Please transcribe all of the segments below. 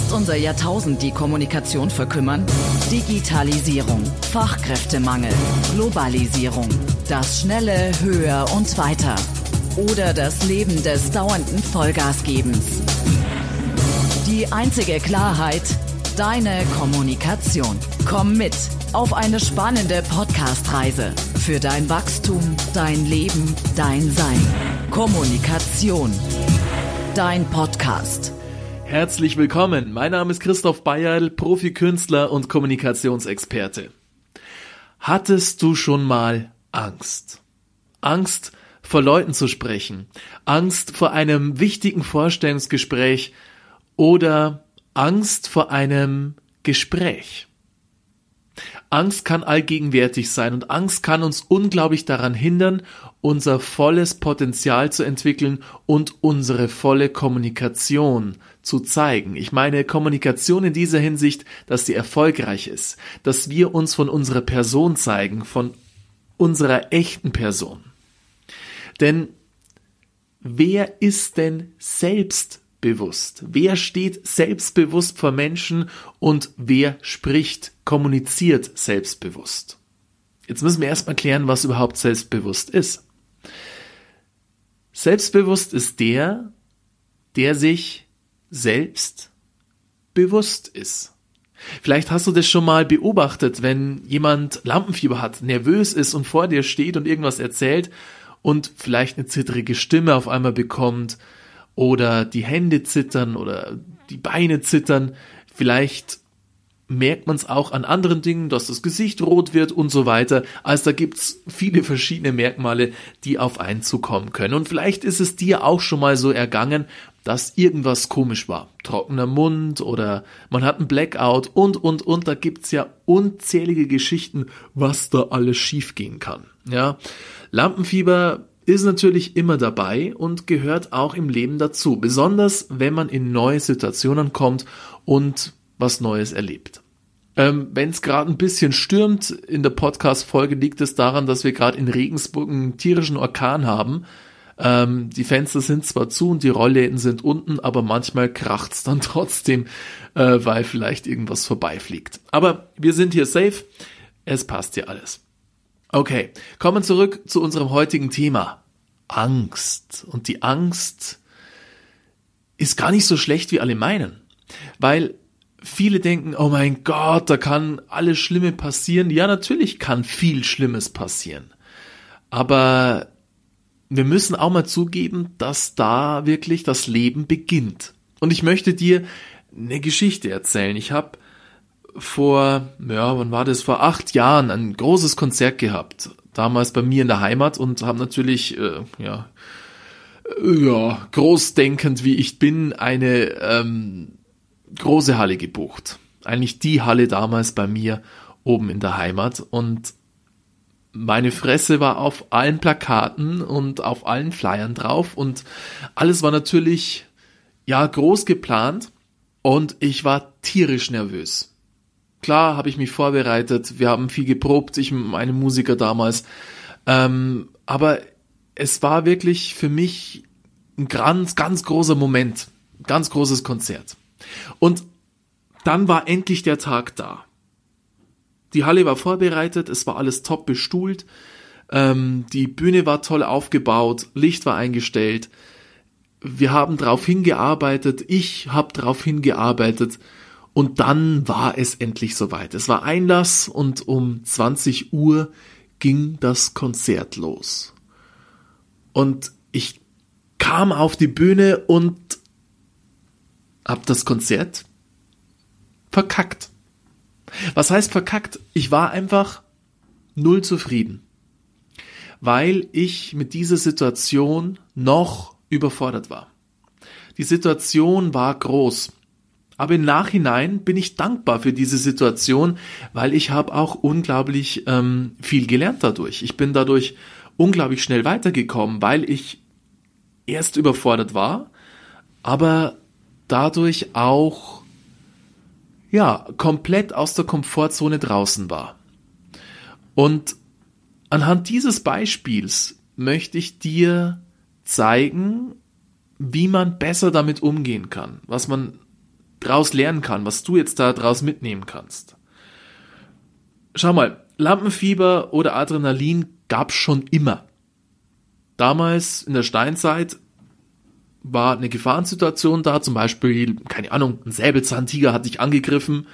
Lässt unser Jahrtausend die Kommunikation verkümmern? Digitalisierung, Fachkräftemangel, Globalisierung, das schnelle Höher und Weiter oder das Leben des dauernden Vollgasgebens. Die einzige Klarheit, deine Kommunikation. Komm mit auf eine spannende Podcast-Reise für dein Wachstum, dein Leben, dein Sein. Kommunikation. Dein Podcast. Herzlich willkommen. Mein Name ist Christoph Bayerl, Profikünstler und Kommunikationsexperte. Hattest du schon mal Angst? Angst vor Leuten zu sprechen, Angst vor einem wichtigen Vorstellungsgespräch oder Angst vor einem Gespräch. Angst kann allgegenwärtig sein und Angst kann uns unglaublich daran hindern, unser volles Potenzial zu entwickeln und unsere volle Kommunikation zu zeigen. Ich meine Kommunikation in dieser Hinsicht, dass sie erfolgreich ist, dass wir uns von unserer Person zeigen, von unserer echten Person. Denn wer ist denn selbstbewusst? Wer steht selbstbewusst vor Menschen und wer spricht, kommuniziert selbstbewusst? Jetzt müssen wir erstmal klären, was überhaupt selbstbewusst ist. Selbstbewusst ist der, der sich selbst bewusst ist. Vielleicht hast du das schon mal beobachtet, wenn jemand Lampenfieber hat, nervös ist und vor dir steht und irgendwas erzählt und vielleicht eine zittrige Stimme auf einmal bekommt oder die Hände zittern oder die Beine zittern. Vielleicht merkt man es auch an anderen Dingen, dass das Gesicht rot wird und so weiter. Also da gibt's viele verschiedene Merkmale, die auf einen zukommen können. Und vielleicht ist es dir auch schon mal so ergangen, dass irgendwas komisch war. Trockener Mund oder man hat einen Blackout und, und, und. Da gibt's ja unzählige Geschichten, was da alles schiefgehen kann. Ja. Lampenfieber ist natürlich immer dabei und gehört auch im Leben dazu. Besonders wenn man in neue Situationen kommt und was Neues erlebt. Ähm, Wenn es gerade ein bisschen stürmt in der Podcast-Folge, liegt es daran, dass wir gerade in Regensburg einen tierischen Orkan haben. Ähm, die Fenster sind zwar zu und die Rollläden sind unten, aber manchmal kracht's dann trotzdem, äh, weil vielleicht irgendwas vorbeifliegt. Aber wir sind hier safe. Es passt hier alles. Okay, kommen zurück zu unserem heutigen Thema. Angst. Und die Angst ist gar nicht so schlecht, wie alle meinen. Weil viele denken, oh mein Gott, da kann alles Schlimme passieren. Ja, natürlich kann viel Schlimmes passieren. Aber wir müssen auch mal zugeben, dass da wirklich das Leben beginnt. Und ich möchte dir eine Geschichte erzählen. Ich habe vor, ja, wann war das? Vor acht Jahren ein großes Konzert gehabt. Damals bei mir in der Heimat und habe natürlich, äh, ja, äh, ja, großdenkend wie ich bin, eine ähm, große Halle gebucht. Eigentlich die Halle damals bei mir oben in der Heimat und meine Fresse war auf allen Plakaten und auf allen Flyern drauf und alles war natürlich ja groß geplant und ich war tierisch nervös. Klar habe ich mich vorbereitet, wir haben viel geprobt, ich und meine Musiker damals, ähm, aber es war wirklich für mich ein ganz, ganz großer Moment, ganz großes Konzert. Und dann war endlich der Tag da. Die Halle war vorbereitet, es war alles top bestuhlt, ähm, die Bühne war toll aufgebaut, Licht war eingestellt. Wir haben darauf hingearbeitet, ich habe darauf hingearbeitet und dann war es endlich soweit. Es war Einlass und um 20 Uhr ging das Konzert los. Und ich kam auf die Bühne und hab das Konzert verkackt. Was heißt verkackt? Ich war einfach null zufrieden, weil ich mit dieser Situation noch überfordert war. Die Situation war groß. Aber im Nachhinein bin ich dankbar für diese Situation, weil ich habe auch unglaublich ähm, viel gelernt dadurch. Ich bin dadurch unglaublich schnell weitergekommen, weil ich erst überfordert war, aber dadurch auch ja, komplett aus der Komfortzone draußen war. Und anhand dieses Beispiels möchte ich dir zeigen, wie man besser damit umgehen kann, was man draus lernen kann, was du jetzt da draus mitnehmen kannst. Schau mal, Lampenfieber oder Adrenalin gab's schon immer. Damals in der Steinzeit war eine Gefahrensituation da, zum Beispiel, keine Ahnung, ein Säbelzahntiger hat dich angegriffen.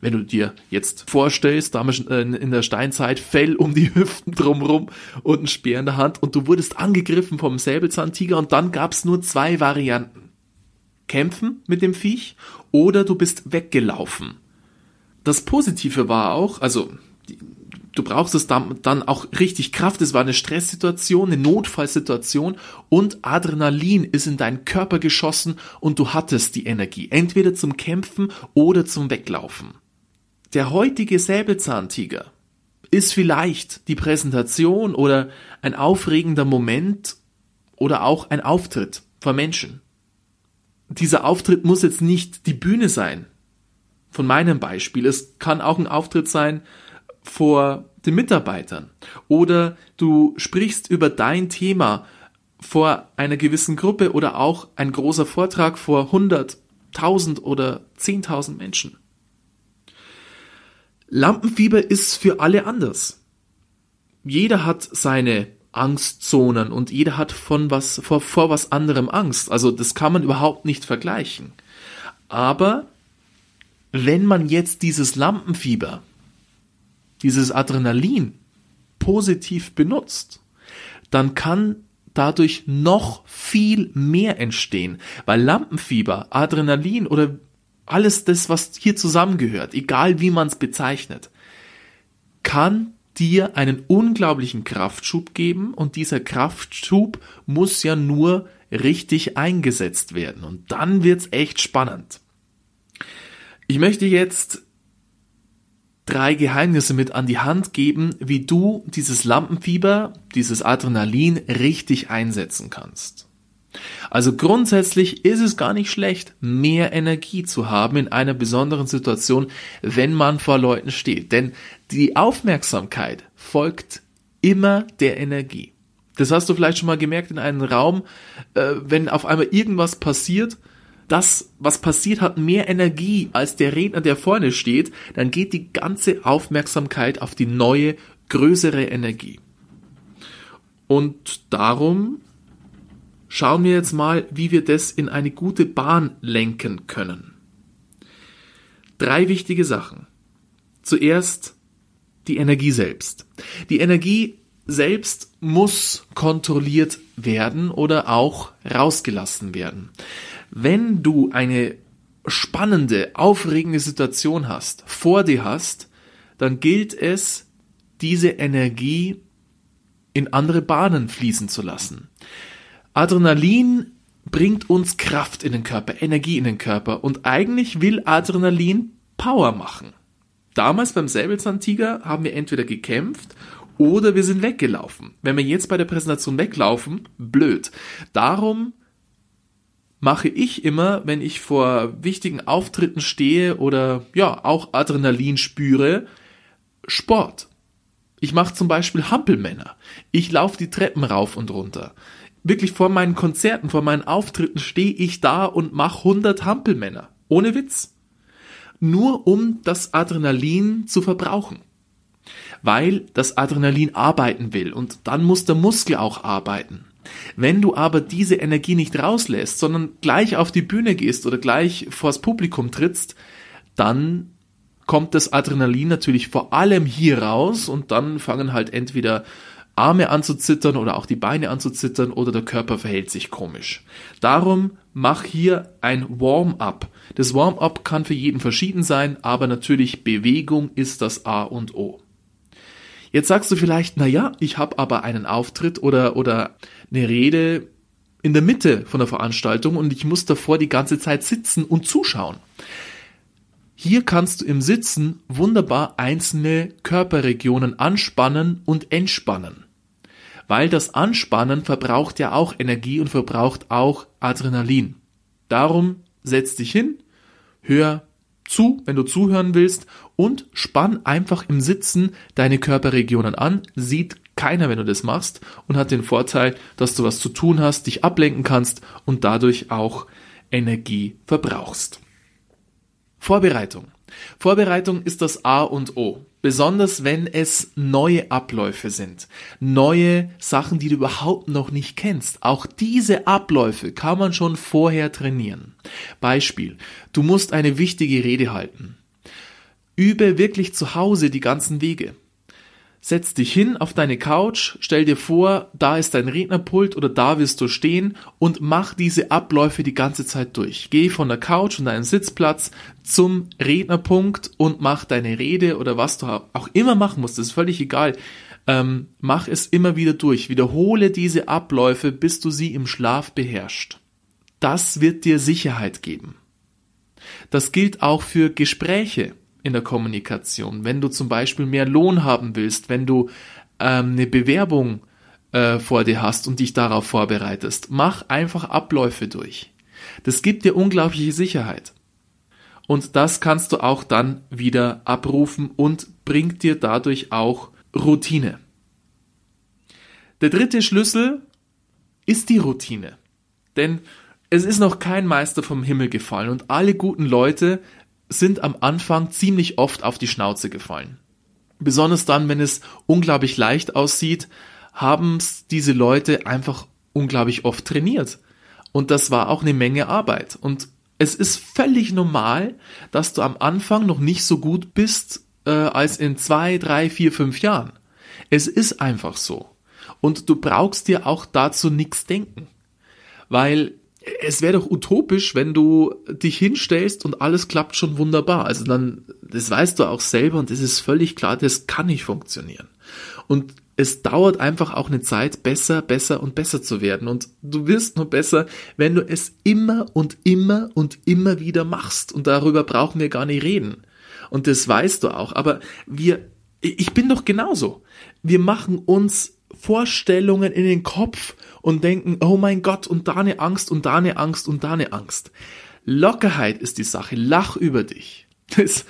Wenn du dir jetzt vorstellst, damals äh, in der Steinzeit Fell um die Hüften drumrum und ein Speer in der Hand und du wurdest angegriffen vom Säbelzahntiger und dann gab's nur zwei Varianten. Kämpfen mit dem Viech oder du bist weggelaufen. Das Positive war auch, also du brauchst es dann, auch richtig Kraft. Es war eine Stresssituation, eine Notfallsituation und Adrenalin ist in deinen Körper geschossen und du hattest die Energie, entweder zum Kämpfen oder zum Weglaufen. Der heutige Säbelzahntiger ist vielleicht die Präsentation oder ein aufregender Moment oder auch ein Auftritt vor Menschen. Dieser Auftritt muss jetzt nicht die Bühne sein. Von meinem Beispiel. Es kann auch ein Auftritt sein, vor den Mitarbeitern oder du sprichst über dein Thema vor einer gewissen Gruppe oder auch ein großer Vortrag vor 100, 1000 oder 10.000 Menschen. Lampenfieber ist für alle anders. Jeder hat seine Angstzonen und jeder hat von was, vor, vor was anderem Angst. Also das kann man überhaupt nicht vergleichen. Aber wenn man jetzt dieses Lampenfieber dieses Adrenalin positiv benutzt, dann kann dadurch noch viel mehr entstehen, weil Lampenfieber, Adrenalin oder alles das, was hier zusammengehört, egal wie man es bezeichnet, kann dir einen unglaublichen Kraftschub geben und dieser Kraftschub muss ja nur richtig eingesetzt werden und dann wird's echt spannend. Ich möchte jetzt drei Geheimnisse mit an die Hand geben, wie du dieses Lampenfieber, dieses Adrenalin richtig einsetzen kannst. Also grundsätzlich ist es gar nicht schlecht, mehr Energie zu haben in einer besonderen Situation, wenn man vor Leuten steht. Denn die Aufmerksamkeit folgt immer der Energie. Das hast du vielleicht schon mal gemerkt in einem Raum, äh, wenn auf einmal irgendwas passiert, das, was passiert, hat mehr Energie als der Redner, der vorne steht, dann geht die ganze Aufmerksamkeit auf die neue, größere Energie. Und darum schauen wir jetzt mal, wie wir das in eine gute Bahn lenken können. Drei wichtige Sachen. Zuerst die Energie selbst. Die Energie selbst muss kontrolliert werden oder auch rausgelassen werden. Wenn du eine spannende, aufregende Situation hast, vor dir hast, dann gilt es, diese Energie in andere Bahnen fließen zu lassen. Adrenalin bringt uns Kraft in den Körper, Energie in den Körper und eigentlich will Adrenalin Power machen. Damals beim Säbelzahntiger haben wir entweder gekämpft oder wir sind weggelaufen. Wenn wir jetzt bei der Präsentation weglaufen, blöd. Darum mache ich immer, wenn ich vor wichtigen Auftritten stehe oder ja, auch Adrenalin spüre, Sport. Ich mache zum Beispiel Hampelmänner. Ich laufe die Treppen rauf und runter. Wirklich vor meinen Konzerten, vor meinen Auftritten stehe ich da und mache 100 Hampelmänner. Ohne Witz. Nur um das Adrenalin zu verbrauchen. Weil das Adrenalin arbeiten will und dann muss der Muskel auch arbeiten. Wenn du aber diese Energie nicht rauslässt, sondern gleich auf die Bühne gehst oder gleich vors Publikum trittst, dann kommt das Adrenalin natürlich vor allem hier raus und dann fangen halt entweder Arme an zu zittern oder auch die Beine an zu zittern oder der Körper verhält sich komisch. Darum mach hier ein Warm-up. Das Warm-up kann für jeden verschieden sein, aber natürlich Bewegung ist das A und O. Jetzt sagst du vielleicht, na ja, ich habe aber einen Auftritt oder oder eine Rede in der Mitte von der Veranstaltung und ich muss davor die ganze Zeit sitzen und zuschauen. Hier kannst du im Sitzen wunderbar einzelne Körperregionen anspannen und entspannen. Weil das Anspannen verbraucht ja auch Energie und verbraucht auch Adrenalin. Darum setz dich hin, hör zu, wenn du zuhören willst und spann einfach im Sitzen deine Körperregionen an. Sieht keiner, wenn du das machst und hat den Vorteil, dass du was zu tun hast, dich ablenken kannst und dadurch auch Energie verbrauchst. Vorbereitung. Vorbereitung ist das A und O. Besonders wenn es neue Abläufe sind, neue Sachen, die du überhaupt noch nicht kennst. Auch diese Abläufe kann man schon vorher trainieren. Beispiel, du musst eine wichtige Rede halten. Übe wirklich zu Hause die ganzen Wege. Setz dich hin auf deine Couch, stell dir vor, da ist dein Rednerpult oder da wirst du stehen und mach diese Abläufe die ganze Zeit durch. Geh von der Couch und deinem Sitzplatz zum Rednerpunkt und mach deine Rede oder was du auch immer machen musst, das ist völlig egal. Ähm, mach es immer wieder durch. Wiederhole diese Abläufe, bis du sie im Schlaf beherrschst. Das wird dir Sicherheit geben. Das gilt auch für Gespräche in der Kommunikation. Wenn du zum Beispiel mehr Lohn haben willst, wenn du ähm, eine Bewerbung äh, vor dir hast und dich darauf vorbereitest, mach einfach Abläufe durch. Das gibt dir unglaubliche Sicherheit. Und das kannst du auch dann wieder abrufen und bringt dir dadurch auch Routine. Der dritte Schlüssel ist die Routine. Denn es ist noch kein Meister vom Himmel gefallen und alle guten Leute sind am Anfang ziemlich oft auf die Schnauze gefallen. Besonders dann, wenn es unglaublich leicht aussieht, haben diese Leute einfach unglaublich oft trainiert. Und das war auch eine Menge Arbeit. Und es ist völlig normal, dass du am Anfang noch nicht so gut bist äh, als in zwei, drei, vier, fünf Jahren. Es ist einfach so. Und du brauchst dir auch dazu nichts denken. Weil es wäre doch utopisch, wenn du dich hinstellst und alles klappt schon wunderbar. Also dann, das weißt du auch selber und es ist völlig klar, das kann nicht funktionieren. Und es dauert einfach auch eine Zeit, besser, besser und besser zu werden. Und du wirst nur besser, wenn du es immer und immer und immer wieder machst. Und darüber brauchen wir gar nicht reden. Und das weißt du auch. Aber wir, ich bin doch genauso. Wir machen uns Vorstellungen in den Kopf und denken, oh mein Gott, und da eine Angst und da eine Angst und da eine Angst. Lockerheit ist die Sache. Lach über dich. Es,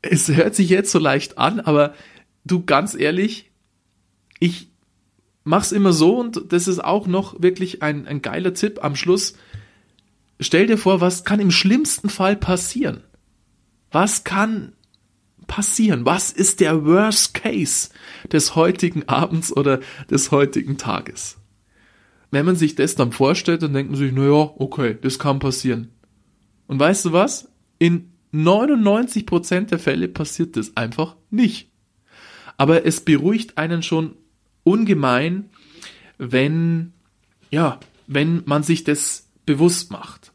es hört sich jetzt so leicht an, aber du ganz ehrlich, ich mach's immer so und das ist auch noch wirklich ein, ein geiler Tipp am Schluss. Stell dir vor, was kann im schlimmsten Fall passieren? Was kann passieren? Was ist der Worst Case des heutigen Abends oder des heutigen Tages? Wenn man sich das dann vorstellt, dann denkt man sich, naja, okay, das kann passieren. Und weißt du was? In 99% der Fälle passiert das einfach nicht. Aber es beruhigt einen schon ungemein, wenn, ja, wenn man sich das bewusst macht.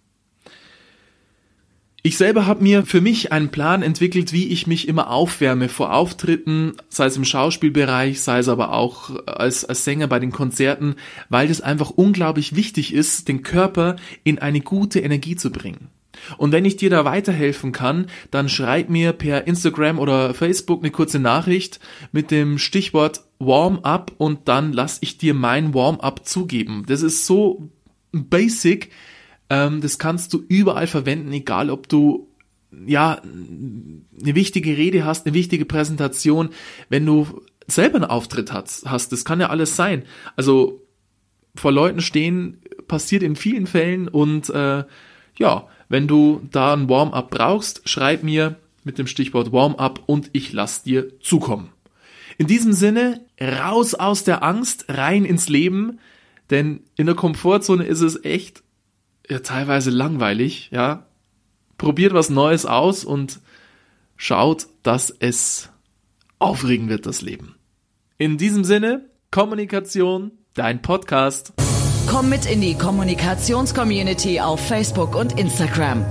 Ich selber habe mir für mich einen Plan entwickelt, wie ich mich immer aufwärme vor Auftritten, sei es im Schauspielbereich, sei es aber auch als, als Sänger bei den Konzerten, weil das einfach unglaublich wichtig ist, den Körper in eine gute Energie zu bringen. Und wenn ich dir da weiterhelfen kann, dann schreib mir per Instagram oder Facebook eine kurze Nachricht mit dem Stichwort Warm-up und dann lass ich dir mein Warm-up zugeben. Das ist so basic, ähm, das kannst du überall verwenden, egal ob du ja eine wichtige Rede hast, eine wichtige Präsentation, wenn du selber einen Auftritt hast, hast, das kann ja alles sein. Also vor Leuten stehen passiert in vielen Fällen und äh, ja, wenn du da ein Warm-up brauchst, schreib mir mit dem Stichwort Warm-up und ich lass dir zukommen. In diesem Sinne, raus aus der Angst, rein ins Leben, denn in der Komfortzone ist es echt ja, teilweise langweilig, ja. Probiert was Neues aus und schaut, dass es aufregend wird, das Leben. In diesem Sinne, Kommunikation, dein Podcast. Komm mit in die Kommunikationscommunity auf Facebook und Instagram.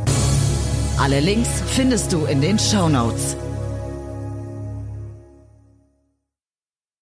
Alle Links findest du in den Show Notes.